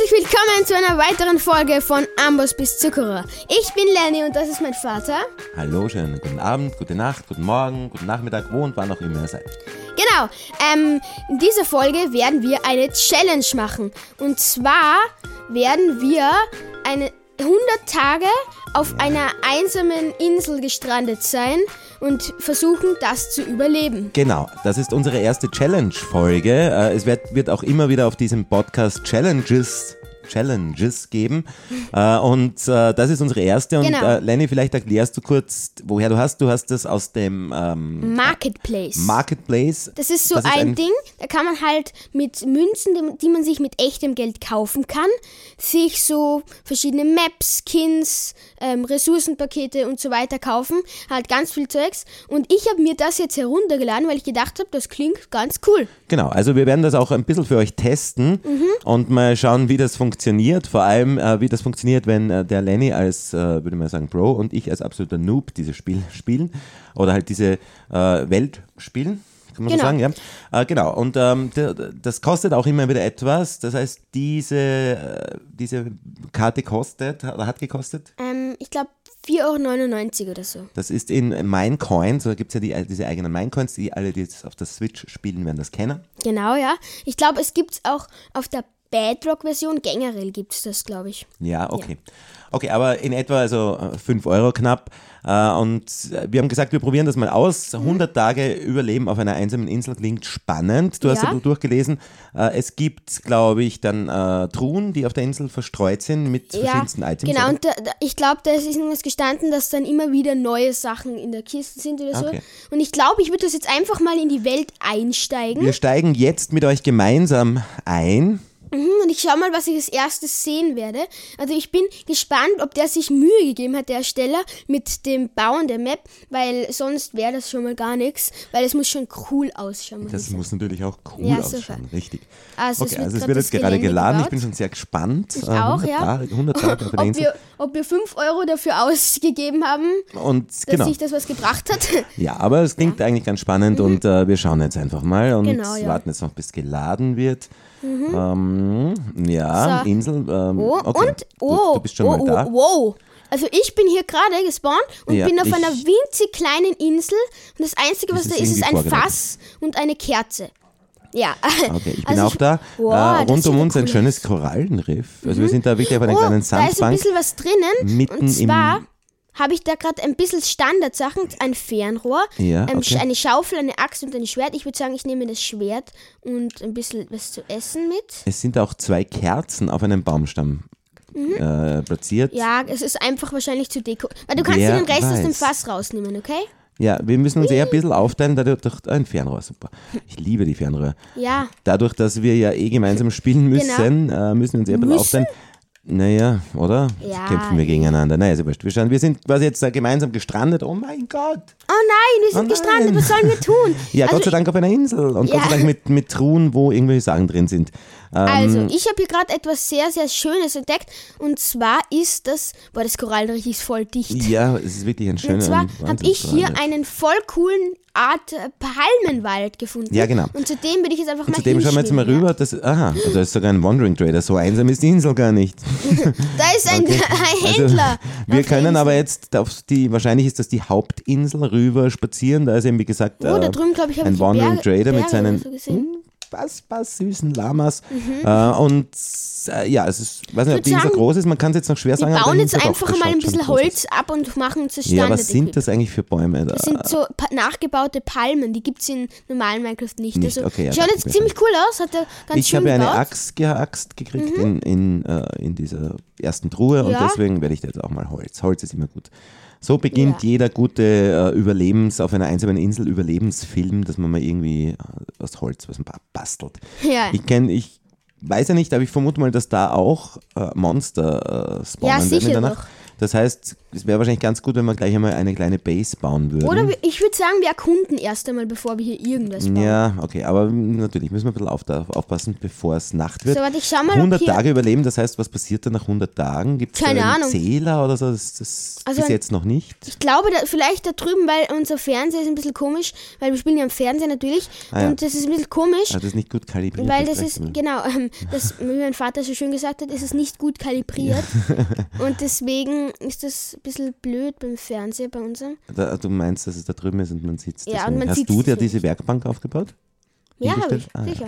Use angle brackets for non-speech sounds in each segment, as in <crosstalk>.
Herzlich willkommen zu einer weiteren Folge von Amboss bis Zuckerer. Ich bin Lenny und das ist mein Vater. Hallo, schönen guten Abend, gute Nacht, guten Morgen, guten Nachmittag, wo und wann auch immer ihr seid. Genau, ähm, in dieser Folge werden wir eine Challenge machen. Und zwar werden wir eine 100 Tage auf einer einsamen Insel gestrandet sein und versuchen, das zu überleben. Genau, das ist unsere erste Challenge-Folge. Äh, Es wird, wird auch immer wieder auf diesem Podcast Challenges Challenges geben. Äh, und äh, das ist unsere erste. Und Genau. äh, Lenny, vielleicht erklärst du kurz, woher du hast. Du hast das aus dem ähm, Marketplace. Marketplace. Das ist so Das ist ein, ein- Ding, da kann man halt mit Münzen, die- die man sich mit echtem Geld kaufen kann, sich so verschiedene Maps, Skins, ähm, Ressourcenpakete und so weiter kaufen. Halt ganz viel Zeugs. Und ich habe mir das jetzt heruntergeladen, weil ich gedacht habe, das klingt ganz cool. Genau, also wir werden das auch ein bisschen für euch testen Mhm. und mal schauen, wie das funktioniert. Vor allem, äh, wie das funktioniert, wenn äh, der Lenny als, äh, würde mal sagen, Pro und ich als absoluter Noob dieses Spiel <laughs> spielen oder halt diese äh, Welt spielen. Kann man Genau. so sagen, ja. Äh, genau, und ähm, das kostet auch immer wieder etwas. Das heißt, diese, äh, diese Karte kostet, oder hat gekostet, Ähm, ich glaube 4,99 Euro oder so. das ist in Minecoins, da gibt es ja die, diese eigenen Minecoins, die alle, die jetzt auf der Switch spielen, werden das kennen. Genau, ja. Ich glaube, es gibt es auch auf der Bedrock-Version. Generell gibt es das, glaube ich. Ja, okay. Okay, aber in etwa also 5 Euro knapp. Äh, Und äh, wir haben gesagt, wir probieren das mal aus. 100 Tage Überleben auf einer einsamen Insel klingt spannend. Du hast Ja. ja durchgelesen. Äh, Es gibt, glaube ich, dann äh, Truhen, die auf der Insel verstreut sind mit verschiedensten Items. Genau, oder? und da, ich glaube, da ist irgendwas gestanden, dass dann immer wieder neue Sachen in der Kiste sind oder so. Okay. Und ich glaube, ich würde das jetzt einfach mal in die Welt einsteigen. Wir steigen jetzt mit euch gemeinsam ein. Mhm, und ich schau mal, was ich als erstes sehen werde. Also ich bin gespannt, ob der sich Mühe gegeben hat, der Ersteller, mit dem Bauen der Map, weil sonst wäre das schon mal gar nichts, weil es muss schon cool ausschauen. muss ich Das sagen. muss natürlich auch cool Ja, ausschauen, super. richtig. Also es okay, wird also es wird jetzt gerade geladen. Ich gebaut. bin schon sehr gespannt. Ich auch, 100 ja. Tage, 100 <laughs> Tage ob, wir, ob wir 5 Euro dafür ausgegeben haben, Und dass genau. sich das was gebracht hat. <laughs> Ja, aber es klingt eigentlich ganz spannend und äh, wir schauen jetzt einfach mal und Mhm. Genau, ja. Mhm. warten jetzt noch, bis geladen wird. Ähm, ja, So. Insel. Ähm, Oh, okay. und, oh, du, du bist schon oh, mal da. oh, wow. Also ich bin hier gerade gespawnt und Ja, bin auf ich- einer winzig kleinen Insel und das Einzige, was da ist, ist ein? Fass und eine Kerze. Ja. <laughs> Okay, ich bin Also auch da. Wow, äh, rund um uns ein cool schönes aus. Korallenriff. Also wir sind da wirklich auf einer Oh, kleinen da ist ein Sandbank. bisschen was drinnen. mitten und zwar im- habe ich da gerade ein bisschen Standardsachen, ein Fernrohr, Ja, ähm, okay. eine Schaufel, eine Axt und ein Schwert. Ich würde sagen, ich nehme das Schwert und ein bisschen was zu essen mit. Es sind auch zwei Kerzen auf einem Baumstamm äh, platziert. Mhm. Ja, es ist einfach wahrscheinlich zu Deko. Weil du kannst Wer dir den Rest aus dem weiß. Fass rausnehmen, okay? Ja, wir müssen uns eher ein bisschen aufteilen, dadurch durch ein Fernrohr, super. Ich liebe die Fernrohr. Ja. Dadurch, dass wir ja eh gemeinsam spielen müssen, äh, müssen wir uns eher ein bisschen Müssen? aufteilen. Naja, oder? Ja. Kämpfen wir gegeneinander. Naja, ist ja wurscht. Wir, schauen, wir sind quasi jetzt gemeinsam gestrandet. Oh mein Gott. Oh nein, wir sind Oh gestrandet, nein. was sollen wir tun? Ja, also, Gott sei Dank auf einer Insel. Und Ja. Gott sei Dank mit, mit Truhen, wo irgendwelche Sachen drin sind. Ähm, Also, ich habe hier gerade etwas sehr, sehr Schönes entdeckt. Und zwar ist das, boah, das Korallenriff ist voll dicht. ja, es ist wirklich ein schöner Und zwar habe ich hier einen voll coolen Art äh, Palmenwald gefunden. Ja, genau. Und zu dem würde ich jetzt einfach Und mal zudem schauen wir jetzt mal rüber. Das, aha, also da ist sogar ein Wandering Trader. So einsam ist die Insel gar nicht. <laughs> Da ist ein, <laughs> ein Also, Händler. wir auf der können Insel. aber jetzt auf die, wahrscheinlich ist das die Hauptinsel rüber spazieren. Da ist eben, wie gesagt, Oh, äh, drüben, ich, ein Wandering Berge, Trader mit Berge seinen oder so gesehen. unfassbar süßen Lamas. Äh, und äh, ja, es ist, weiß nicht, ob die sagen, groß ist, man kann es jetzt noch schwer Wir sagen. aber bauen die jetzt einfach mal ein bisschen. Holz ab und machen zu Ja, was sind das eigentlich für Bäume da? Das sind so pa nachgebaute Palmen, die gibt es in normalen Minecraft nicht. Nicht, also, okay, ja, schaut jetzt ziemlich cool aus, hat er ganz ich habe eine gebaut. Mhm. Axt gekriegt in, in, äh, in dieser ersten Truhe und Ja. deswegen werde ich da jetzt auch mal Holz. Holz ist immer gut. So beginnt Ja. jeder gute äh, Überlebens auf einer einsamen Insel Überlebensfilm, dass man mal irgendwie äh, aus Holz was ba- bastelt. Ja. Ich kenne, ich weiß ja nicht, aber ich vermute mal, dass da auch äh, Monster äh, spawnen Ja, werden sicher in der doch. Das heißt, es wäre wahrscheinlich ganz gut, wenn wir gleich einmal eine kleine Base bauen würden. Oder ich würde sagen, wir erkunden erst einmal, bevor wir hier irgendwas bauen. ja, okay, aber natürlich müssen wir ein bisschen auf, aufpassen, bevor es Nacht wird. So, warte, ich schau mal, ob 100 hier- Tage überleben, das heißt, was passiert dann nach 100 Tagen? Gibt es Keine einen Ahnung. Zähler oder so? Das, das Also bis jetzt noch nicht. Ich glaube, da, vielleicht da drüben, weil unser Fernseher ist ein bisschen komisch, weil wir spielen ja im Fernsehen natürlich. Ah, ja. Und das ist ein bisschen komisch, Also das ist nicht gut kalibriert. weil das ist, genau, ähm, <laughs> das, wie mein Vater so schön gesagt hat, ist es nicht gut kalibriert. <laughs> und deswegen ist das ein bisschen blöd beim Fernseher bei unserem. Da, du meinst, dass es da drüben ist und man sitzt. Ja, und deswegen. man Hast du dir diese Werkbank aufgebaut? Ja, habe ich, Ah, sicher.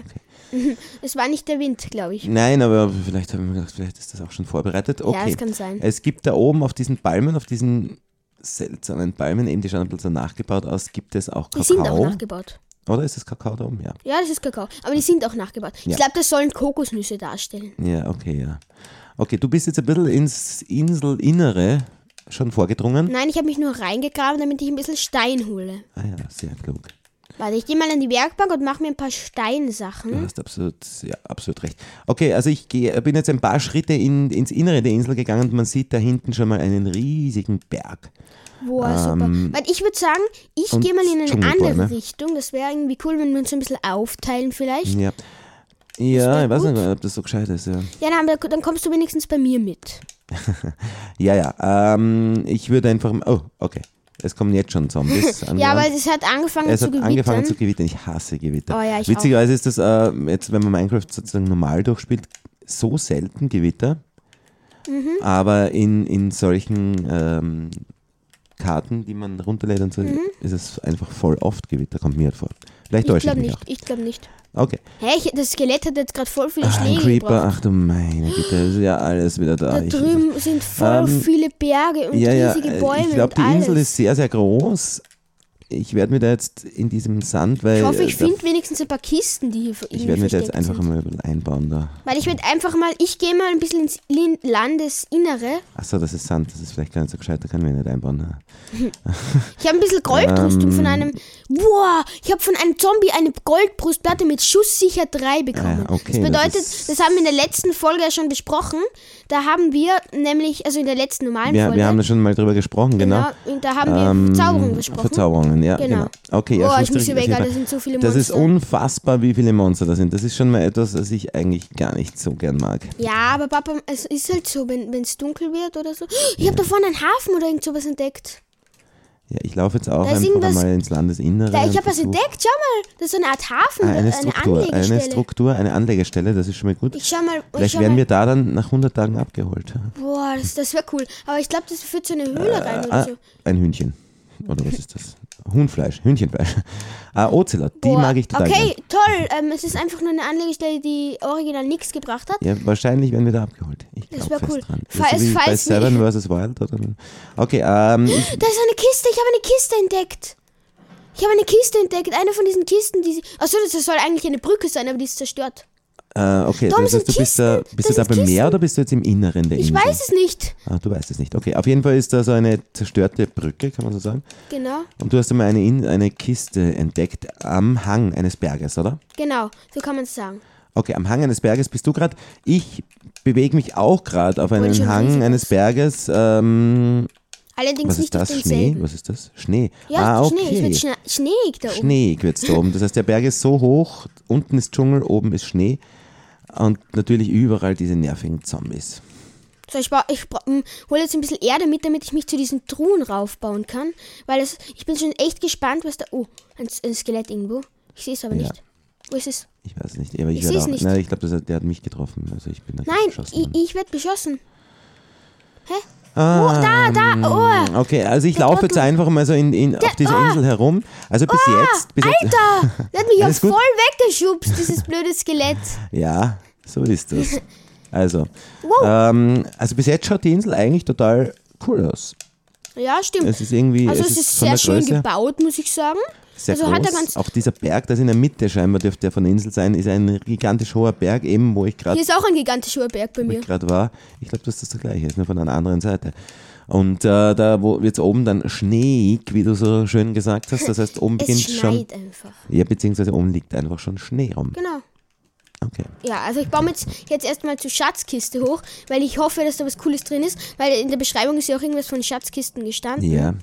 okay. <laughs> Es war nicht der Wind, glaube ich. Nein, aber vielleicht haben wir gedacht, vielleicht ist das auch schon vorbereitet. Okay. Ja, das kann sein. Es gibt da oben auf diesen Palmen, auf diesen seltsamen Palmen, eben die schauen ein bisschen nachgebaut aus, gibt es auch Die Kakao. sind auch nachgebaut. Oder ist das Kakao da oben? Ja. Ja, das ist Kakao. Aber die sind auch nachgebaut. Ja. Ich glaube, das sollen Kokosnüsse darstellen. Ja, okay, ja. Okay, du bist jetzt ein bisschen ins Inselinnere schon vorgedrungen. Nein, ich habe mich nur reingegraben, damit ich ein bisschen Stein hole. Ah ja, sehr klug. Warte, ich gehe mal an die Werkbank und mache mir ein paar Du Steinsachen. hast absolut, ja, absolut recht. Okay, also ich geh, bin jetzt ein paar Schritte in, ins Innere der Insel gegangen und man sieht da hinten schon mal einen riesigen Berg. Boah, super. Weil ich würde sagen, ich Ähm, gehe mal in eine andere Richtung. Das wäre irgendwie cool, wenn wir uns ein bisschen aufteilen vielleicht. Ja. Ja, ich weiß nicht, ob das so gescheit ist, ja. Ja, dann, aber dann kommst du wenigstens bei mir mit. <laughs> Ja, ja. Ähm, ich würde einfach. Oh, okay. Es kommen jetzt schon Zombies. <laughs> Ja, aber es hat angefangen es zu hat gewittern. angefangen zu gewittern. Ich hasse Gewitter. Oh ja, ich Witzigerweise ist das, äh, jetzt, wenn man Minecraft sozusagen normal durchspielt, so selten Gewitter. Mhm. Aber in, in solchen ähm, Karten, die man runterlädt und Mhm. so, ist es einfach voll oft Gewitter, kommt mir halt vor. Vielleicht ich täusche ich glaube mich nicht. Ich glaube nicht. Okay. Hä, ich, das Skelett hat jetzt gerade voll viele ein Schläge Creeper, gebracht. ach du meine Güte, ist ja alles wieder da. Da Ich- drüben sind voll Ähm, viele Berge und ja, ja, riesige äh, Bäume ich glaube, die Insel alles. ist sehr, sehr groß. Ich werde mir da jetzt in diesem Sand, weil ich hoffe, ich äh, finde wenigstens ein paar Kisten, die hier ich werde mir da jetzt einfach sind. mal einbauen da. Weil ich werde einfach mal, ich gehe mal ein bisschen ins Landesinnere. Achso, das ist Sand, das ist vielleicht gar nicht so gescheit, da kann ich mir nicht einbauen. ne? <laughs> Ich habe ein bisschen Goldrüstung Ähm. von einem. Wow, ich habe von einem Zombie eine Goldbrustplatte mit Schusssicher 3 bekommen. Ah, okay, das bedeutet, das das, haben wir in der letzten Folge ja schon besprochen. Da haben wir nämlich, also in der letzten normalen Wir, Folge. wir haben da schon mal drüber gesprochen, genau. genau, und da haben wir Ähm, Verzauberung besprochen. Verzauberungen, ja, genau. Genau. Okay, ja, schon ich muss weg, das sind so viele Das Monster. ist unfassbar, wie viele Monster da sind. Das ist schon mal etwas, was ich eigentlich gar nicht so gern mag. Ja, aber Papa, es ist halt so, wenn es dunkel wird oder so. Ich habe da vorne einen Hafen oder irgend sowas entdeckt. Ja, ich laufe jetzt auch Da einfach mal ins Landesinnere. Da, ich habe was entdeckt, schau mal. Das ist so eine Art Hafen, Ah, eine eine, Struktur, eine Anlegestelle. Struktur, eine Anlegestelle, das ist schon mal gut. Ich schau mal. ich Vielleicht schau werden mal. wir da dann nach 100 Tagen abgeholt. Boah, das, das wäre cool. Aber ich glaube, das führt zu einer Höhle rein oder Ah, so. ein Hühnchen. Oder was ist das? Huhnfleisch, Hühnchenfleisch. <laughs> Ah, Ocelot, die Boah, mag ich total Okay, gern. toll. Ähm, es ist einfach nur eine Anlegestelle, die original nichts gebracht hat. Ja, wahrscheinlich werden wir da abgeholt. Ich Das glaube wär fest cool. dran. Falls- so wie bei falls wir- Seven vs. Wild. Oder? Okay, ähm, ich, Da ist eine Kiste. Ich habe eine Kiste entdeckt. Ich habe eine Kiste entdeckt. Eine von diesen Kisten, die. Achso, das soll eigentlich eine Brücke sein, aber die ist zerstört. Äh, okay, Darum das heißt, du bist, da, bist Das du da beim Meer oder bist du jetzt im Inneren der Ich Insel? weiß es nicht. Ah, du weißt es nicht. Okay, auf jeden Fall ist da so eine zerstörte Brücke, kann man so sagen. Genau, Und du hast einmal eine, In- eine Kiste entdeckt am Hang eines Berges, oder? genau. So kann man es sagen. Okay, am Hang eines Berges bist du gerade. Ich bewege mich auch gerade auf einen schon Hang eines. Berges. Ähm, Allerdings was ist das? Schnee? Was ist das? Schnee. Ja, ah, Schnee. Es okay. wird schne schneeig da oben. Schneeig wird es da oben. Das heißt, der Berg ist so hoch, unten ist Dschungel, oben ist Schnee. Und natürlich überall diese nervigen Zombies. So, ich, ich hole jetzt ein bisschen Erde mit, damit ich mich zu diesen Truhen raufbauen kann. Weil es, ich bin schon echt gespannt, was da. Oh, ein, ein Skelett irgendwo. Ich sehe es aber Ja. nicht. Wo ist es? Ich weiß es nicht. Aber ich, Ich seh's auch. nicht. Nein, ich glaube, der hat mich getroffen. Also ich bin da Nein, ich, ich werde beschossen. Hä? Ah, Oh, da, da, oh. Okay, also ich Der laufe jetzt einfach mal so in, in, auf dieser oh. Insel herum. Also bis jetzt. Bis jetzt Alter! <laughs> Der hat mich ja gut? voll weggeschubst, dieses blöde Skelett. Ja, so ist das. <laughs> Also, Wow. ähm, also bis jetzt schaut die Insel eigentlich total cool aus. Ja, stimmt. Es ist irgendwie, also es es ist sehr der schön Größe gebaut, muss ich sagen. Sehr also groß. er auch dieser Berg, das in der Mitte scheinbar dürfte der von der Insel sein, ist ein gigantisch hoher Berg, eben wo ich gerade Hier ist auch ein gigantisch hoher Berg bei wo mir. ich gerade war. Ich glaube, dass das der gleiche ist, nur von einer anderen Seite. Und äh, da wird es oben dann schneeig, wie du so schön gesagt hast. Das heißt, oben <laughs> Es beginnt schon. schneit einfach. Ja, beziehungsweise oben liegt einfach schon Schnee rum. Genau. Okay. Ja, also ich baue mir jetzt, jetzt erstmal zur Schatzkiste hoch, weil ich hoffe, dass da was Cooles drin ist, weil in der Beschreibung ist ja auch irgendwas von Schatzkisten gestanden. Ja,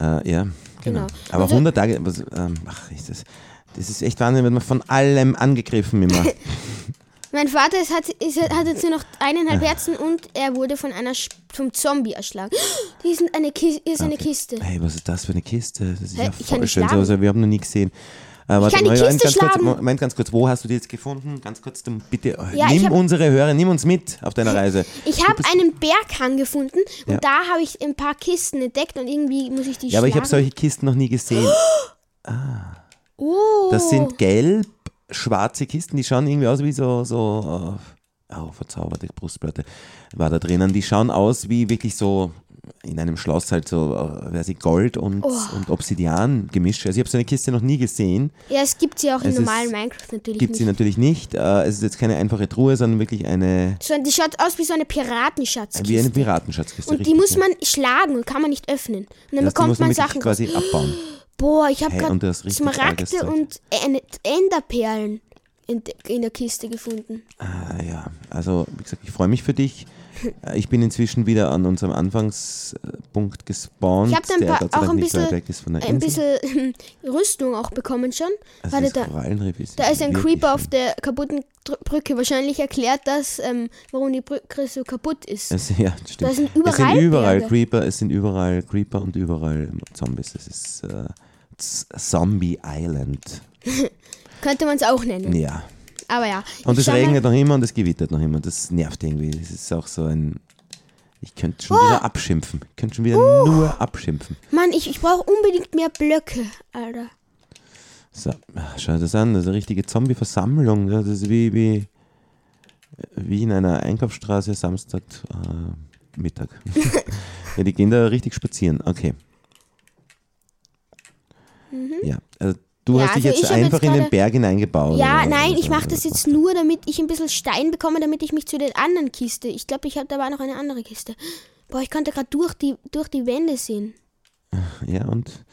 äh, ja, genau. Genau. Aber Also- 100 Tage, was, ähm, ach, ist das, das ist echt Wahnsinn, wird man von allem angegriffen immer. <laughs> Mein Vater ist, hat, ist, hat jetzt nur noch eineinhalb Herzen und er wurde von einer vom Zombie erschlagen. <gasps> Hier ist eine, Kiste, hier ist eine Kiste. Hey, was ist das für eine Kiste? Das ist Hä? ja Ich kann voll schön. schlagen. So, wir haben noch nie gesehen. Äh, warte, kann die Moment, Kiste ganz kurz, schlagen. Moment, ganz kurz, wo hast du die jetzt gefunden? Ganz kurz, bitte, äh, Ja, ich nimm hab- unsere Hörer, nimm uns mit auf deiner Reise. Ich habe einen Berghang gefunden und Ja. da habe ich ein paar Kisten entdeckt und irgendwie muss ich die Ja, aber ich habe solche Kisten noch nie gesehen. <gasps> Oh. Das sind gelb, schwarze Kisten, die schauen irgendwie aus wie so, so äh, oh, verzauberte Brustplatte war da drinnen. Die schauen aus wie wirklich so in einem Schloss halt so, äh, weiß ich, Gold und, Oh. und Obsidian gemischt. Also ich habe so eine Kiste noch nie gesehen. Ja, es gibt sie auch in Es normalen ist- Minecraft natürlich Gibt sie natürlich nicht. Äh, es ist jetzt keine einfache Truhe, sondern wirklich eine, So, die schaut aus wie so eine Piratenschatzkiste. wie eine Piratenschatzkiste. und die muss ja. man schlagen und kann man nicht öffnen. Und dann Das, bekommt muss man man Sachen quasi abbauen. Boah, ich habe Hey, gerade Smaragde und Ende- Enderperlen in, de- in der Kiste gefunden. Ah, ja, also wie gesagt, ich freue mich für dich. Äh, Ich bin inzwischen wieder an unserem Anfangspunkt gespawnt, Ich hab dann der pa- Gott sei auch ein bisschen- Ein bisschen Rüstung auch bekommen schon. Also Warte, da, da ist ein Creeper auf der kaputten Brücke. Wahrscheinlich erklärt das, ähm, warum die Brücke so kaputt ist. Es, ja, stimmt. Da sind es sind überall überall Berge. Creeper, es sind überall Creeper und überall Zombies. Es ist äh, Zombie Island. <laughs> Könnte man es auch nennen. Ja. Aber ja. Und es regnet noch immer und es gewittert noch immer. Das nervt irgendwie. Das ist auch so ein. Ich könnte schon Oh. wieder abschimpfen. Ich könnte schon wieder Uh. nur abschimpfen. Mann, ich, ich brauche unbedingt mehr Blöcke, Alter. So, ach, schau dir das an, das ist eine richtige Zombie-Versammlung. Das ist wie, wie, wie in einer Einkaufsstraße Samstag äh, Mittag. <laughs> ja, die gehen da richtig spazieren. Okay. Ja, also du. Ja, hast dich also jetzt hab jetzt einfach in den Berg hineingebaut. Ja, nein, ich mache das jetzt nur, damit ich ein bisschen Stein bekomme, damit ich mich zu der anderen Kiste. Ich glaube, ich habe da war noch eine andere Kiste. Boah, ich konnte gerade durch die, durch die Wände sehen. <laughs> Ja, und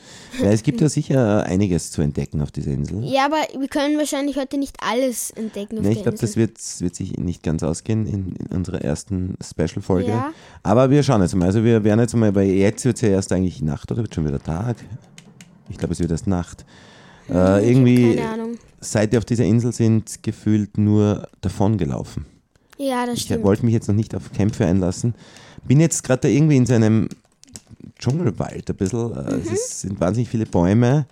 ja, es gibt ja sicher einiges zu entdecken auf dieser Insel. Ja, aber wir können wahrscheinlich heute nicht alles entdecken. Auf Nee, ich glaube, das wird, wird sich nicht ganz ausgehen in, in unserer ersten Special-Folge. Ja. Aber wir schauen jetzt mal. Also wir werden jetzt mal, weil jetzt wird es ja erst eigentlich Nacht oder wird schon wieder Tag? Ich glaube, es wird erst Nacht. Ich Äh, irgendwie, seit wir auf dieser Insel sind, gefühlt nur davon gelaufen. Ja, das Ich stimmt. wollte mich jetzt noch nicht auf Kämpfe einlassen. Bin jetzt gerade da irgendwie in so einem Dschungelwald ein bisschen. Äh, Mhm. Es ist, sind wahnsinnig viele Bäume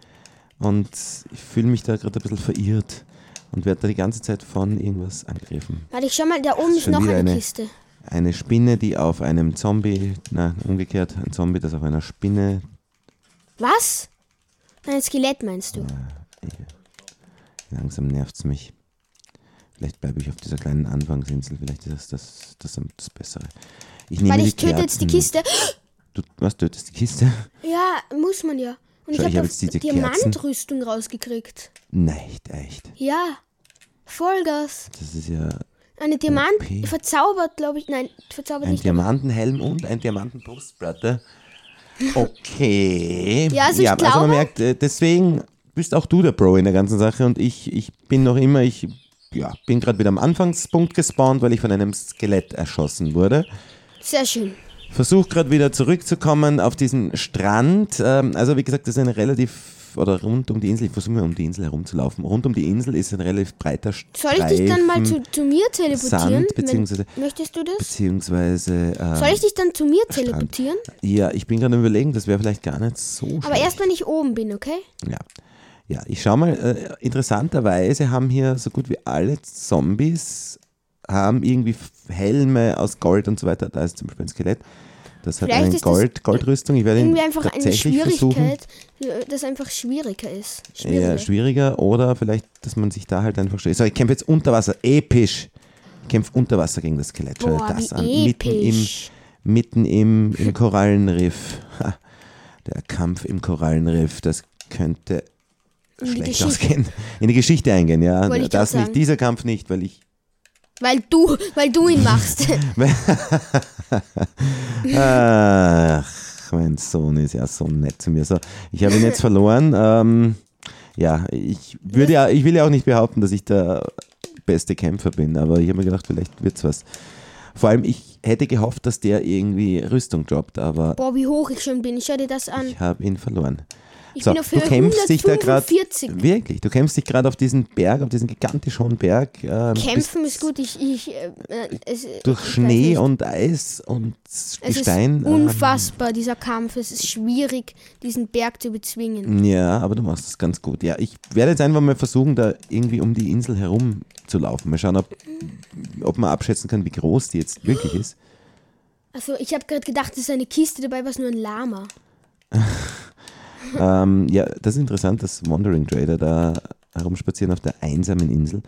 und ich fühle mich da gerade ein bisschen verirrt und werde da die ganze Zeit von irgendwas angegriffen. Warte, ich schau mal, da oben ist noch eine, eine- Kiste. Eine Spinne, die auf einem Zombie, na umgekehrt, ein Zombie, das auf einer Spinne. Was? Ein Skelett meinst du? Langsam nervt es mich. Vielleicht bleibe ich auf dieser kleinen Anfangsinsel, vielleicht ist das das, das, das Bessere. Ich nehme die ich töte jetzt die. Kiste. Du, was tötest die Kiste? Ja, muss man ja. Und Schau, ich habe hab jetzt diese Diamantrüstung rausgekriegt. Nein, echt. Ja. Vollgas. Das ist ja Eine Diamant Okay. verzaubert, glaube ich. Nein, verzaubert ein nicht. aber- Diamantenhelm und ein Diamantenbrustplatte. Okay. Ja, also ich also glaube- man merkt, äh, deswegen bist auch du der Pro in der ganzen Sache und ich, ich bin noch immer, ich ja, bin gerade wieder am Anfangspunkt gespawnt, weil ich von einem Skelett erschossen wurde. Sehr schön. Versuche gerade wieder zurückzukommen auf diesen Strand. Ähm, also wie gesagt, das ist eine relativ, oder rund um die Insel, ich versuche mal um die Insel herumzulaufen. Rund um die Insel ist ein relativ breiter Soll Streifen. ich dich dann mal zu, zu mir teleportieren? Sand, beziehungsweise- Möchtest du das? Beziehungsweise, ähm, Soll ich dich dann zu mir Strand. teleportieren? ja, ich bin gerade am überlegen, das wäre vielleicht gar nicht so Aber schlecht. erst wenn ich oben bin, okay? Ja. Ja, ich schau mal, äh, interessanterweise haben hier so gut wie alle Zombies haben irgendwie Helme aus Gold und so weiter. Da ist zum Beispiel ein Skelett. Das hat Vielleicht eine Gold, Goldrüstung. Ich werde ihn Irgendwie einfach eine tatsächlich versuchen. Schwierigkeit, das einfach schwieriger ist. Schwieriger. schwieriger oder vielleicht, dass man sich da halt einfach stellt. So, ich kämpfe jetzt unter Wasser. Episch. Ich kämpfe unter Wasser gegen das Skelett. Schau dir das an. Mitten im, episch. mitten im, im Korallenriff. Ha, der Kampf im Korallenriff, das könnte In die schlecht Geschichte. ausgehen. In die Geschichte eingehen, ja. Das nicht, dieser Kampf nicht, weil ich. Weil du, weil du ihn machst. <laughs> Ach, mein Sohn ist ja so nett zu mir. So, ich habe ihn jetzt verloren. Ähm, ja, ich würde ja, ich will ja auch nicht behaupten, dass ich der beste Kämpfer bin, aber ich habe mir gedacht, vielleicht wird's was. Vor allem, ich hätte gehofft, dass der irgendwie Rüstung droppt, aber Boah, wie hoch ich schon bin. Ich schau dir das an. ich habe ihn verloren. Ich So, bin auf du Höhe kämpfst dich da gerade 145. wirklich, du kämpfst dich gerade auf diesen Berg, auf diesen gigantisch hohen Berg. ähm, Kämpfen ist gut. Ich, ich, äh, äh, es, Durch ich Schnee und Eis und Es Gestein. ist ähm, unfassbar, dieser Kampf. Es ist schwierig, diesen Berg zu bezwingen. Ja, aber du machst es ganz gut. Ja, ich werde jetzt einfach mal versuchen, da irgendwie um die Insel herum zu laufen. Mal schauen, ob, ob man abschätzen kann, wie groß die jetzt wirklich ist. Also, ich habe gerade gedacht, es ist eine Kiste dabei, was nur ein Lama. Ähm, ja, das ist interessant, dass Wandering Trader da herumspazieren auf der einsamen Insel.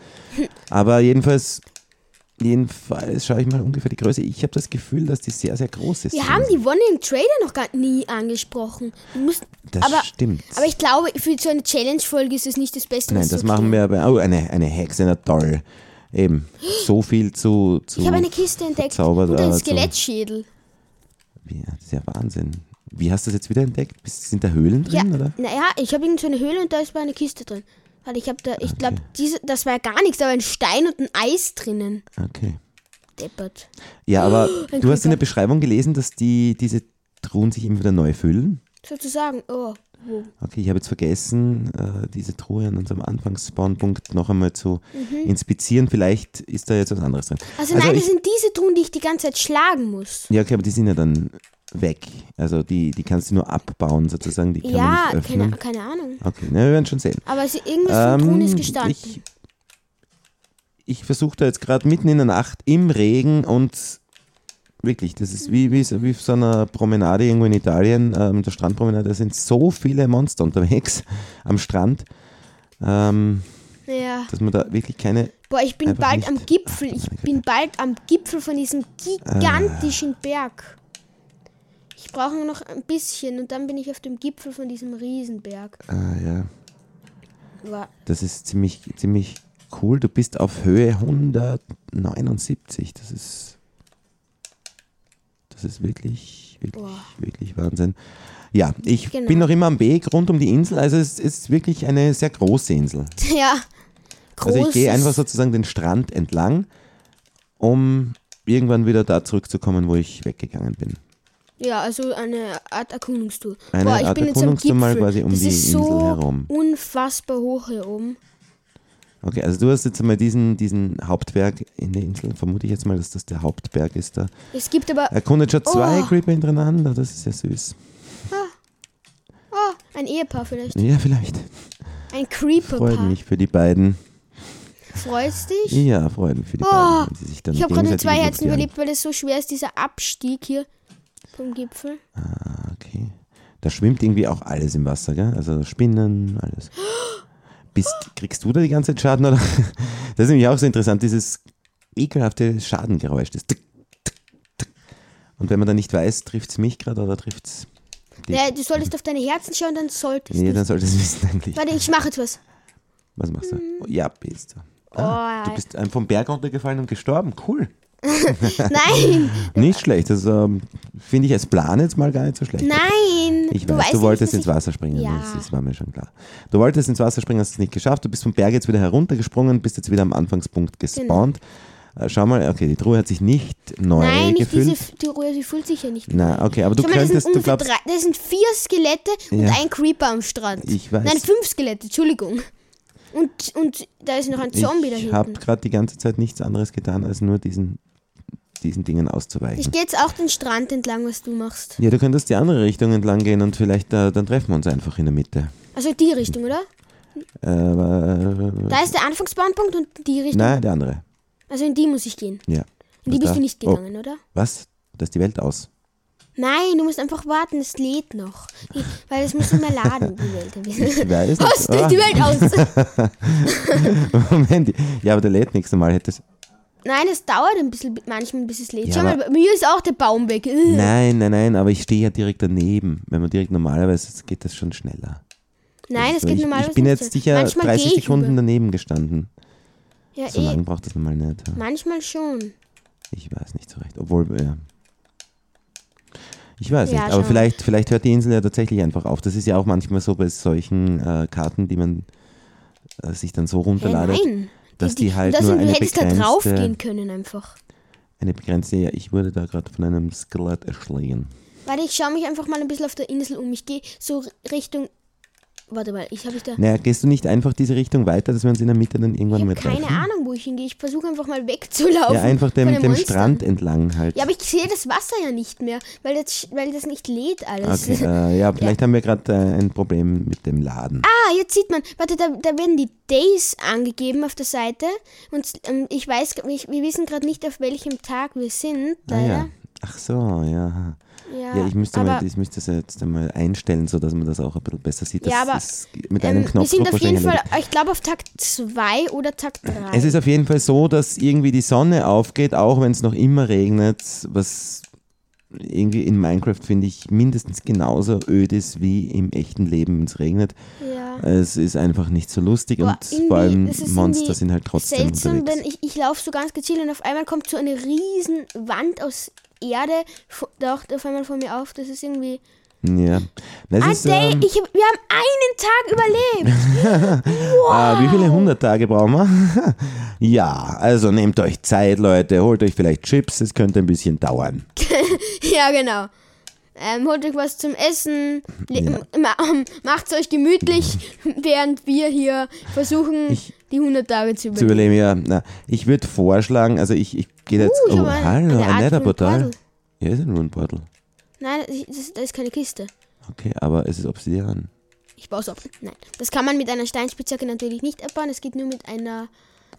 Aber jedenfalls, jedenfalls schaue ich mal ungefähr die Größe. Ich habe das Gefühl, dass die sehr, sehr groß ist. Wir haben die Wandering Trader noch gar nie angesprochen. Musst, Das aber, stimmt. aber ich glaube, für so eine Challenge-Folge ist es nicht das Beste, Nein, das machen wir aber. Oh, eine, eine Hexe, na toll. Eben, so viel zu. zu Ich habe eine Kiste entdeckt und einen Skelettschädel. Wie, das ist ja Wahnsinn. Wie hast du das jetzt wieder entdeckt? Sind da Höhlen Ja, drin, oder? naja, ich habe irgend so eine Höhle und da ist mal eine Kiste drin. Weil ich habe da, ich glaube, Okay. diese, das war ja gar nichts, da war ein Stein und ein Eis drinnen. Okay. Deppert. Ja, aber <gasps> ein du hast in der. Beschreibung gelesen, dass die, diese Truhen sich immer wieder neu füllen. Sozusagen, oh? Okay, ich habe jetzt vergessen, äh, diese Truhe an unserem Anfangsspawnpunkt noch einmal zu inspizieren. Vielleicht ist da jetzt was anderes drin. Also, nein, ich, das sind diese Truhen, die ich die ganze Zeit schlagen muss. Ja, okay, aber die sind ja dann weg. Also die, die kannst du nur abbauen sozusagen, die kann ja, man nicht öffnen. keine, keine Ahnung. Okay, ne, wir werden schon sehen. Aber es, irgendwas von Truhen ist gestanden. Ähm, Ich, ich versuche da jetzt gerade mitten in der Nacht im Regen und wirklich, das ist wie, wie, wie auf so einer Promenade irgendwo in Italien, ähm, der Strandpromenade, da sind so viele Monster unterwegs <laughs> am Strand, ähm, ja. dass man da wirklich keine. Boah, ich bin bald am Gipfel. Ich bin bald am Gipfel von diesem gigantischen Berg. Ich brauche noch ein bisschen und dann bin ich auf dem Gipfel von diesem Riesenberg. Ah, ja, Wa- das ist ziemlich, ziemlich cool. Du bist auf Höhe 179. Das ist. Das ist wirklich, wirklich, Boah. wirklich Wahnsinn. Ja, ich Genau. bin noch immer am Weg rund um die Insel. Also es ist wirklich eine sehr große Insel. <laughs> Ja. Groß Also ich gehe einfach sozusagen den Strand entlang, um irgendwann wieder da zurückzukommen, wo ich weggegangen bin. Ja, also eine Art Erkundungstour. Eine Boah, ich Art bin jetzt am Erkundungstour Gipfel. mal quasi um das die ist Insel so herum. unfassbar hoch hier oben. Okay, also du hast jetzt einmal diesen, diesen Hauptberg in der Insel. Vermute ich jetzt mal, dass das der Hauptberg ist da. Es gibt aber Erkundet schon zwei Oh. Creeper hintereinander, das ist ja süß. oh, ein Ehepaar vielleicht. Ja, vielleicht. Ein Freut Creeper-Paar. mich für die beiden. Freust dich? Ja, freut mich für die Oh, beiden. wenn sie sich dann Ich habe gerade zwei Herzen überlebt, weil es so schwer ist, dieser Abstieg hier vom Gipfel. Ah, okay. Da schwimmt irgendwie auch alles im Wasser, gell? Also Spinnen, alles. Bist, kriegst du da die ganze Zeit Schaden? Oder? Das ist nämlich auch so interessant, dieses ekelhafte Schadengeräusch. Das tick, tick, tick. Und wenn man dann nicht weiß, trifft es mich gerade oder trifft es dich? Ja, du solltest auf deine Herzen schauen, dann solltest Nee, du. dann sollte es wissen eigentlich. Warte, ich mache jetzt was. Was machst du? Oh, ja, bist du. Ah, Oh, du bist ähm, vom Berg runtergefallen und gestorben. Cool. <laughs> Nein, <laughs> Nicht schlecht. Das ähm, finde ich als Plan jetzt mal gar nicht so schlecht. nein. Ich du weiß, du ja wolltest nicht, ins Wasser springen, Ja. das, das war mir schon klar. Du wolltest ins Wasser springen, hast es nicht geschafft. Du bist vom Berg jetzt wieder heruntergesprungen, bist jetzt wieder am Anfangspunkt gespawnt. Äh, schau mal, okay, die Truhe hat sich nicht neu Genau. Nein, nicht gefüllt. diese, die Ruhe, die fühlt sich ja nicht. Na, okay, aber du Schau mal, könntest, du glaubst, drei, das sind vier Skelette und Ja. ein Creeper am Strand. Ich weiß. Nein, fünf Skelette, Entschuldigung. Und, und da ist noch ein Zombie da ich hinten. habe gerade die ganze Zeit nichts anderes getan, als nur diesen, diesen Dingen auszuweichen. Ich gehe jetzt auch den Strand entlang, was du machst. ja, du könntest die andere Richtung entlang gehen und vielleicht äh, dann treffen wir uns einfach in der Mitte. Also die Richtung, oder? Äh, Da ist der Anfangsbahnpunkt und die Richtung. nein, der andere. Also in die muss ich gehen. Ja. In die Was bist da? du nicht Oh. gegangen, oder? Was? Da ist die Welt aus. Nein, du musst einfach warten, es lädt noch. Die- Weil es muss immer laden, die Welt. Ich weiß nicht. Was? Dreht die Welt aus? Ah, <laughs> Moment. Ja, aber der lädt nächstes Mal. Hätte es Nein, es dauert ein bisschen, manchmal bis es lädt. Ja, Schau mal, bei mir ist auch der Baum weg. Ugh. Nein, nein, nein, aber ich stehe ja direkt daneben. Wenn man direkt normalerweise geht das schon schneller. Nein, es Also geht ich, normalerweise ich bin jetzt sicher Manchmal 30 gehe ich Sekunden über. daneben gestanden. Ja, So eh. lange braucht das normal nicht. ja. Manchmal schon. Ich weiß nicht so recht. Obwohl, ja. Ich weiß Ja, nicht, aber vielleicht, vielleicht hört die Insel ja tatsächlich einfach auf. Das ist ja auch manchmal so bei solchen äh, Karten, die man äh, sich dann so runterladet. nein. Dass die, und halt das nur du eine hättest da drauf begrenzte, gehen können einfach. eine begrenzte, ja, ich wurde da gerade von einem Skelett erschlagen. Warte, ich schaue mich einfach mal ein bisschen auf der Insel um. Ich gehe so Richtung. Warte mal, ich habe ich da. Naja, gehst du nicht einfach diese Richtung weiter, dass wir uns in der Mitte dann Ich irgendwann habe mal keine treffen? Ahnung, wo ich hingehe. Ich versuche einfach mal wegzulaufen. Ja, einfach dem, dem. Strand entlang halt. Ja, aber ich sehe das Wasser ja nicht mehr, weil das, weil das nicht lädt alles. Okay, <laughs> äh, ja, vielleicht haben wir gerade äh, ein Problem mit dem Laden. Ah, jetzt sieht man, warte, da, da werden die Days angegeben auf der Seite und ähm, ich weiß, ich, wir wissen gerade nicht, auf welchem Tag wir sind, Ah, ja. Ach so, ja. Ja, Ja, ich müsste, mal, ich müsste das jetzt einmal einstellen, sodass man das auch ein bisschen besser sieht. Das Ja, aber, ist mit ähm, einem wir sind auf jeden Fall, ich glaube auf Tag 2 oder Tag 3. Es ist auf jeden Fall so, dass irgendwie die Sonne aufgeht, auch wenn es noch immer regnet, was irgendwie in Minecraft finde ich mindestens genauso öd ist wie im echten Leben, wenn es regnet. ja. Es ist einfach nicht so lustig Boah, und vor allem Monster sind halt trotzdem Seltsam, unterwegs. denn ich, ich laufe so ganz gezielt und auf einmal kommt so eine riesen Wand aus Erde, taucht auf einmal vor mir auf. Das ist irgendwie. ja. Das Ah, ist, Day, ähm, ich, wir haben einen Tag überlebt. <laughs> Ah, wie viele hundert Tage brauchen wir? <laughs> ja, also nehmt euch Zeit, Leute, holt euch vielleicht Chips, es könnte ein bisschen dauern. <laughs> ja, genau. Ähm, holt euch was zum Essen, Ja. ma macht's euch gemütlich, während wir hier versuchen, Ich- die 100 Tage zu Zu überleben. überleben, ja. Na, ich würde vorschlagen, also ich, ich gehe jetzt. Uh, oh, hallo, ein Netherportal. Ja, ist ein Rune Portal. Nein, das, das, da ist keine Kiste. Okay, aber es ist Obsidian. Ich baue es ab. Nein. Das kann man mit einer Steinspitzhacke natürlich nicht abbauen. Es geht nur mit einer Ja,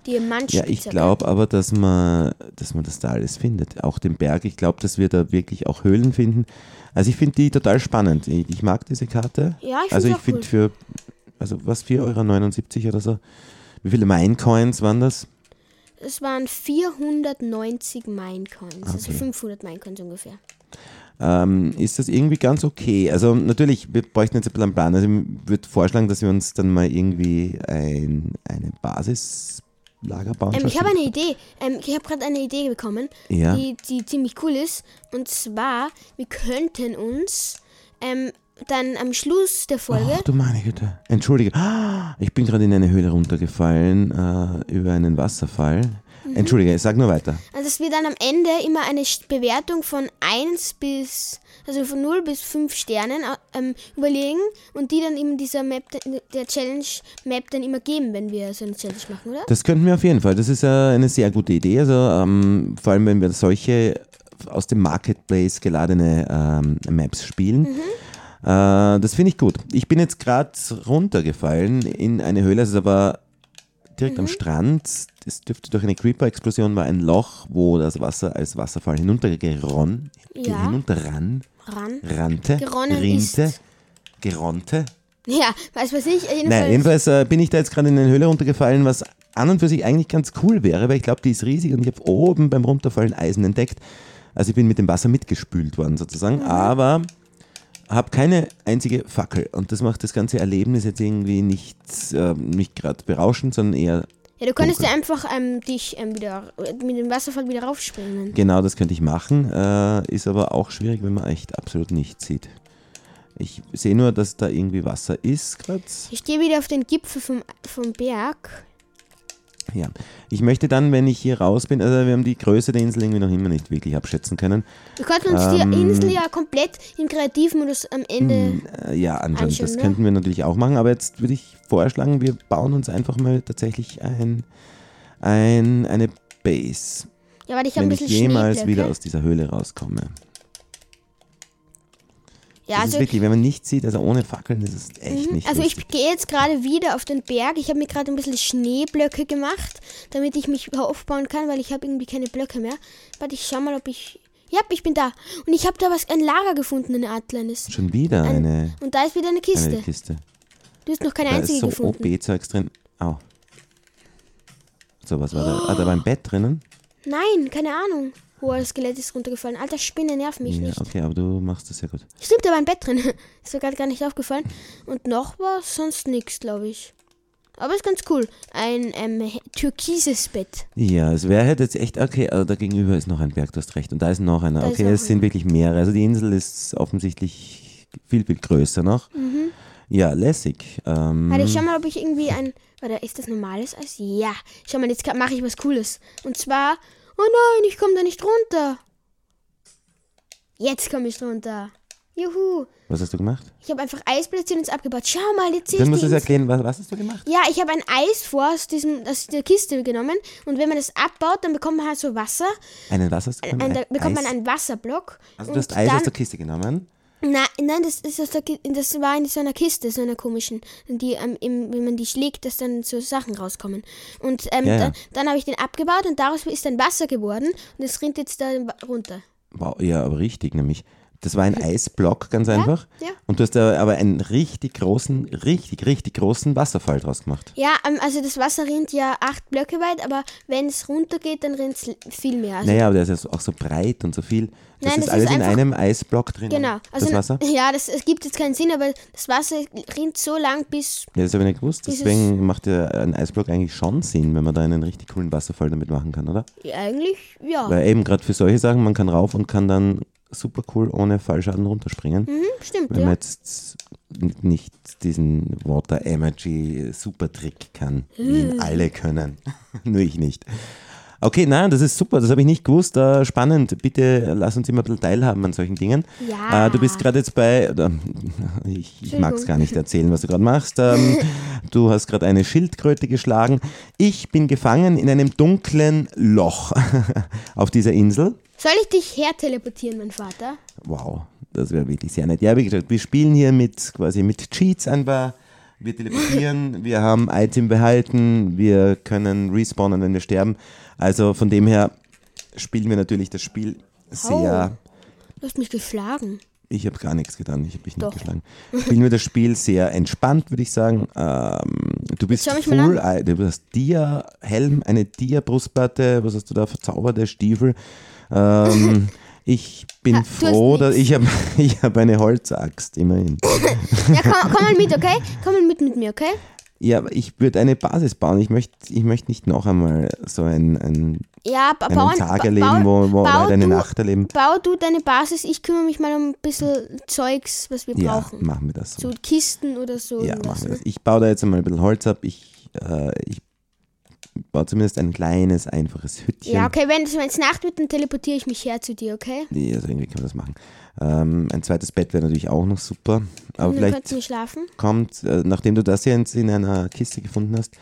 Diamantspitzhacke. ich glaube aber, dass man, dass man das da alles findet. Auch den Berg. Ich glaube, dass wir da wirklich auch Höhlen finden. Also ich finde die total spannend. Ich, ich mag diese Karte. Ja, ich also ich finde für, also was, 4,79 Euro oder so. Wie viele Minecoins waren das? Es waren 490 Minecoins. Also Okay. 500 Minecoins ungefähr. ähm, ist das irgendwie ganz okay. Also natürlich, wir bräuchten jetzt ein bisschen einen Plan. Also ich würde vorschlagen, dass wir uns dann mal irgendwie ein, eine Basislager bauen. Ähm, ich habe eine Idee. Ähm, ich habe gerade eine Idee bekommen, Ja. die, die ziemlich cool ist. Und zwar, wir könnten uns ähm, dann am Schluss der Folge. Ach du meine Güte. Entschuldige. Ah, Ich bin gerade in eine Höhle runtergefallen äh, über einen Wasserfall. Mhm. Entschuldige, sag nur weiter. Also dass wir dann am Ende immer eine Bewertung von 1 bis, also von 0 bis 5 Sternen äh, ähm, überlegen und die dann eben dieser Map, der Challenge Map dann immer geben, wenn wir so eine Challenge machen, oder? Das könnten wir auf jeden Fall. Das ist äh, eine sehr gute Idee. Also ähm, vor allem, wenn wir solche aus dem Marketplace geladene ähm, Maps spielen. Mhm. Äh, das finde ich gut. Ich bin jetzt gerade runtergefallen in eine Höhle. Es ist aber direkt Mhm. am Strand. Es dürfte durch eine Creeper-Explosion war ein Loch, wo das Wasser als Wasserfall hinuntergeronnen, Ja. hinunterran, Ran. rannte, Geronnen rinnte, ist- geronnte. Ja, weiß was ich. Jedenfalls, Nein, jedenfalls äh, bin ich da jetzt gerade in eine Höhle runtergefallen, was an und für sich eigentlich ganz cool wäre, weil ich glaube, die ist riesig und ich habe oben beim Runterfallen Eisen entdeckt. Also ich bin mit dem Wasser mitgespült worden sozusagen, aber habe keine einzige Fackel und das macht das ganze Erlebnis jetzt irgendwie nicht, äh, nicht gerade berauschend, sondern eher, Ja, du könntest dunkel. ja einfach ähm, dich ähm, wieder mit dem Wasserfall wieder raufspringen. genau das könnte ich machen, äh, ist aber auch schwierig, wenn man echt absolut nichts sieht. Ich sehe nur, dass da irgendwie Wasser ist gerade. Ich gehe wieder auf den Gipfel vom, vom Berg. Ja, ich möchte dann, wenn ich hier raus bin, also wir haben die Größe der Insel irgendwie noch immer nicht wirklich abschätzen können. Wir könnten uns Ähm, die Insel ja komplett im Kreativmodus am Ende. Äh, ja, anschauen, anschauen, das ne? könnten wir natürlich auch machen, aber jetzt würde ich vorschlagen, wir bauen uns einfach mal tatsächlich ein, ein eine Base, Ja, warte, ich habe ein wenn ich bisschen jemals wieder aus dieser Höhle rauskomme. Ja, das also, ist wirklich, wenn man nichts sieht, also ohne Fackeln, das ist echt nicht also lustig. ich gehe jetzt gerade wieder auf den Berg. Ich habe mir gerade ein bisschen Schneeblöcke gemacht, damit ich mich aufbauen kann, weil ich habe irgendwie keine Blöcke mehr. Warte, ich schau mal, ob ich... Ja, ich bin da. Und ich habe da was, ein Lager gefunden, eine Art kleines. Schon wieder Ein- eine, Und da ist wieder eine Kiste. eine Kiste. Du hast noch keine Da einzige ist so gefunden. OB-Zeugs drin. Au. So, was war da? Ah, da war ein Bett drinnen. Nein, keine Ahnung. Oh, das Skelett ist runtergefallen. Alter, Spinne nervt mich Ja, nicht. okay, aber du machst das ja gut. Stimmt, da war ein Bett drin. <laughs> Ist mir gerade gar nicht aufgefallen. Und noch war sonst nichts, glaube ich. Aber ist ganz cool. Ein ähm, türkises Bett. Ja, es wäre halt jetzt echt, okay, also da gegenüber ist noch ein Berg, du hast recht. Und da ist noch einer. Da Okay, es sind wirklich mehrere. Also die Insel ist offensichtlich viel, viel größer noch. Mhm. Ja, lässig. Ähm, Warte, ich schau mal, ob ich irgendwie ein. Warte, ist das normales Eis? Ja. Schau mal, jetzt mache ich was Cooles. Und zwar. Oh nein, ich komme da nicht runter. Jetzt komme ich runter. Juhu. was hast du gemacht? Ich habe einfach Eis platziert und es abgebaut. Schau mal, jetzt sehe Dann ich musst du es erklären, was, was hast du gemacht? Ja, ich habe ein Eis vor aus, diesem, aus der Kiste genommen. Und wenn man das abbaut, dann bekommt man halt so Wasser. Einen was hast du Ein, gemacht? da bekommt Eis? man einen Wasserblock. Also du hast Eis dann, aus der Kiste genommen. Nein, nein, das ist aus der, das war in so einer Kiste, so einer komischen, die, ähm, im, wenn man die schlägt, dass dann so Sachen rauskommen. Und ähm, Ja, ja. dann, dann habe ich den abgebaut und daraus ist dann Wasser geworden und es rinnt jetzt da runter. Wow, ja, aber richtig nämlich. Das war ein Eisblock, ganz einfach. ja. Und du hast da aber einen richtig großen, richtig, richtig großen Wasserfall draus gemacht. Ja, ähm, also das Wasser rinnt ja acht Blöcke weit, aber wenn es runtergeht, dann rinnt es viel mehr. Also, Naja, aber der ist ja auch so breit und so viel. Das Nein, ist das alles ist in einem Eisblock drin. Genau. Also das Wasser? <laughs> Ja, das es gibt jetzt keinen Sinn, aber das Wasser rinnt so lang bis. Ja, das habe ich nicht gewusst. Deswegen macht ja ein Eisblock eigentlich schon Sinn, wenn man da einen richtig coolen Wasserfall damit machen kann, oder? Ja, eigentlich, ja. Weil eben gerade für solche Sachen, man kann rauf und kann dann super cool ohne Fallschaden runterspringen. Mhm, stimmt, Wenn man ja. jetzt nicht diesen Water Energy Super Trick kann, wie ihn alle können. <laughs> Nur ich nicht. Okay, nein, das ist super, das habe ich nicht gewusst. Äh, spannend. Bitte lass uns immer ein bisschen teilhaben an solchen Dingen. Ja. Äh, du bist gerade jetzt bei, oder, ich, ich mag es gar nicht erzählen, was du gerade machst. Ähm, <laughs> du hast gerade eine Schildkröte geschlagen. Ich bin gefangen in einem dunklen Loch <laughs> auf dieser Insel. Soll ich dich herteleportieren, mein Vater? Wow, das wäre wirklich sehr nett. Ja, wie gesagt, wir spielen hier mit quasi mit Cheats einfach. Wir teleportieren, wir haben Item behalten, wir können respawnen, wenn wir sterben. Also von dem her spielen wir natürlich das Spiel sehr. Du hast mich geschlagen. Ich habe gar nichts getan, ich habe dich Doch. nicht geschlagen. Spielen wir das Spiel sehr entspannt, würde ich sagen. Ähm, du bist mich full, du hast Dia-Helm, eine Dia-Brustplatte, was hast du da, verzauberte Stiefel. Ähm, <laughs> ich bin Ha, froh, dass ich habe <laughs> ich hab eine Holzaxt, immerhin. Ja, komm, komm mal mit, okay? Komm mal mit mit mir, okay? Ja, ich würde eine Basis bauen. Ich möchte ich möcht nicht noch einmal so ein, ein, Ja, einen bauen, Tag erleben, wo, wo oder eine du, Nacht erleben. Bau du deine Basis, ich kümmere mich mal um ein bisschen Zeugs, was wir Ja, brauchen. machen wir das so. So Kisten oder so. Ja, machen wir das. Ich baue da jetzt einmal ein bisschen Holz ab. Ich, äh, ich baue zumindest ein kleines, einfaches Hüttchen. Ja, okay, wenn es Nacht wird, dann teleportiere ich mich her zu dir, okay? Nee, Also irgendwie kann man das machen. Ähm, ein zweites Bett wäre natürlich auch noch super. Aber dann vielleicht wir schlafen. kommt, äh, nachdem du das hier in, in einer Kiste gefunden hast,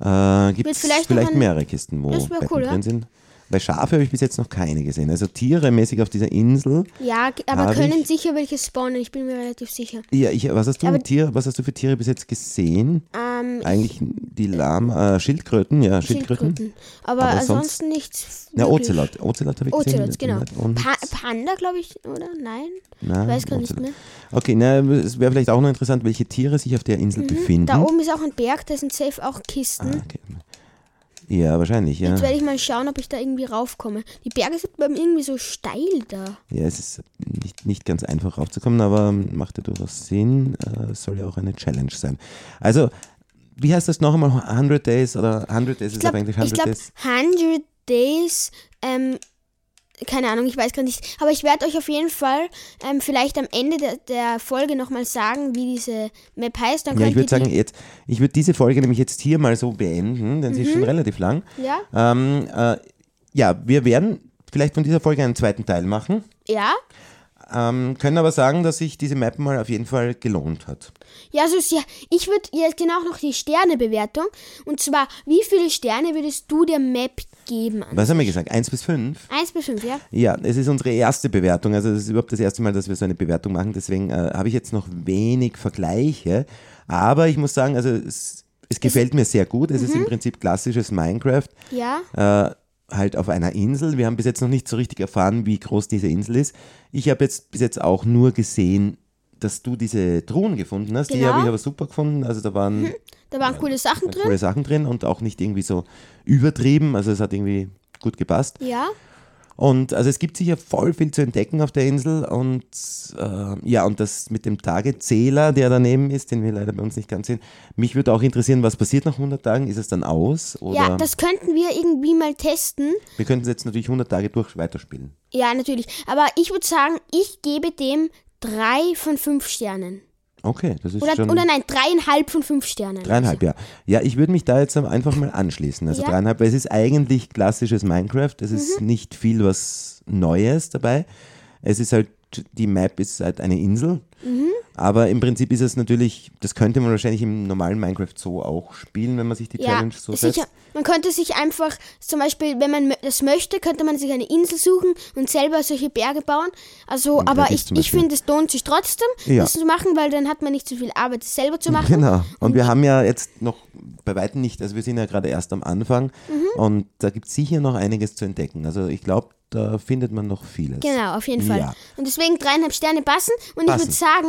äh, gibt es vielleicht vielleicht, mehrere Kisten, wo Betten cool, ja. drin sind. Bei Schafe habe ich bis jetzt noch keine gesehen. Also Tiere mäßig auf dieser Insel. Ja, aber können ich- sicher welche spawnen, ich bin mir relativ sicher. Ja, ich, was hast du Aber- Tier, was hast du für Tiere bis jetzt gesehen? Ähm, Eigentlich die Lama, äh, Schildkröten, ja, Schildkröten. Schildkröten. Aber, Aber sonst- ansonsten nichts. Ja, wirklich. Ozelot. Ozelot habe ich gesehen. Ozelot, genau. Und, Pa Panda, glaube ich, oder? Nein? Nein, ich weiß gar nicht mehr. Okay, na, es wäre vielleicht auch noch interessant, welche Tiere sich auf der Insel befinden. Mhm. Da oben ist auch ein Berg, da sind safe auch Kisten. Ah, okay. Ja, wahrscheinlich, ja. Jetzt werde ich mal schauen, ob ich da irgendwie raufkomme. Die Berge sind beim irgendwie so steil da. Ja, es ist nicht, nicht ganz einfach raufzukommen, aber macht ja durchaus Sinn. Äh, soll ja auch eine Challenge sein. Also, wie heißt das noch einmal? 100 Days oder 100 Days Ich ist glaube, auf Englisch ich 100 glaub, Days? 100 Days, ähm, keine Ahnung, ich weiß gar nicht. Aber ich werde euch auf jeden Fall ähm, vielleicht am Ende der, der Folge nochmal sagen, wie diese Map heißt. Dann Ja, ich würde sagen, jetzt, ich würde diese Folge nämlich jetzt hier mal so beenden, denn sie ist schon Mhm. relativ lang. Ja? Ähm, äh, ja, wir werden vielleicht von dieser Folge einen zweiten Teil machen, Ja? ähm, können aber sagen, dass sich diese Map mal auf jeden Fall gelohnt hat. Ja, so ist ja. Ich würde jetzt genau noch die Sternebewertung. Und zwar, wie viele Sterne würdest du der Map geben? Was haben wir gesagt? 1 bis 5? 1 bis 5, ja? Ja, es ist unsere erste Bewertung. Also es ist überhaupt das erste Mal, dass wir so eine Bewertung machen. Deswegen äh, habe ich jetzt noch wenig Vergleiche. Aber ich muss sagen, also es, es gefällt mir sehr gut. Es ist Mhm. im Prinzip klassisches Minecraft. Ja? Äh, halt auf einer Insel. Wir haben bis jetzt noch nicht so richtig erfahren, wie groß diese Insel ist. Ich habe jetzt bis jetzt auch nur gesehen, dass du diese Truhen gefunden hast. Die Genau. habe ich aber super gefunden. Also da waren Da waren coole Sachen drin. coole Sachen drin und auch nicht irgendwie so übertrieben. Also es hat irgendwie gut gepasst. Ja? Und also es gibt sicher voll viel zu entdecken auf der Insel und äh, ja, und das mit dem Tagezähler, der daneben ist, den wir leider bei uns nicht ganz sehen. Mich würde auch interessieren, was passiert nach 100 Tagen? Ist es dann aus? Oder Ja, das könnten wir irgendwie mal testen. wir könnten jetzt natürlich 100 Tage durch weiterspielen. Ja, natürlich. Aber ich würde sagen, ich gebe dem drei von fünf Sternen. Okay, das ist Oder, schon oder nein, dreieinhalb von fünf Sternen. dreieinhalb, ja. Ja, ich würde mich da jetzt einfach mal anschließen. Also Ja. Mhm. dreieinhalb, weil es ist eigentlich klassisches Minecraft. Es ist nicht viel was Neues dabei. Es ist halt, die Map ist halt eine Insel. Mhm. Aber im Prinzip ist es natürlich, das könnte man wahrscheinlich im normalen Minecraft so auch spielen, wenn man sich die Ja, Challenge so setzt. sicher. Man könnte sich einfach, zum Beispiel, wenn man das möchte, könnte man sich eine Insel suchen und selber solche Berge bauen. Also, Und aber ich, ich finde, es lohnt sich trotzdem, Ja. das zu machen, weil dann hat man nicht so viel Arbeit, das selber zu machen. Genau. Und wir haben ja jetzt noch bei weitem nicht, also wir sind ja gerade erst am Anfang Mhm. und da gibt es sicher noch einiges zu entdecken. Also ich glaube, da findet man noch vieles. Genau, auf jeden Fall. Ja. Und deswegen dreieinhalb Sterne passen. Und Passen. ich würde sagen,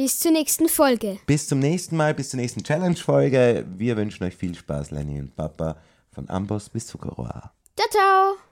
bis zur nächsten Folge. Bis zum nächsten Mal, bis zur nächsten Challenge-Folge. Wir wünschen euch viel Spaß, Lenny und Papa. Von Amboss bis Zuckerrohr. Ciao, ciao.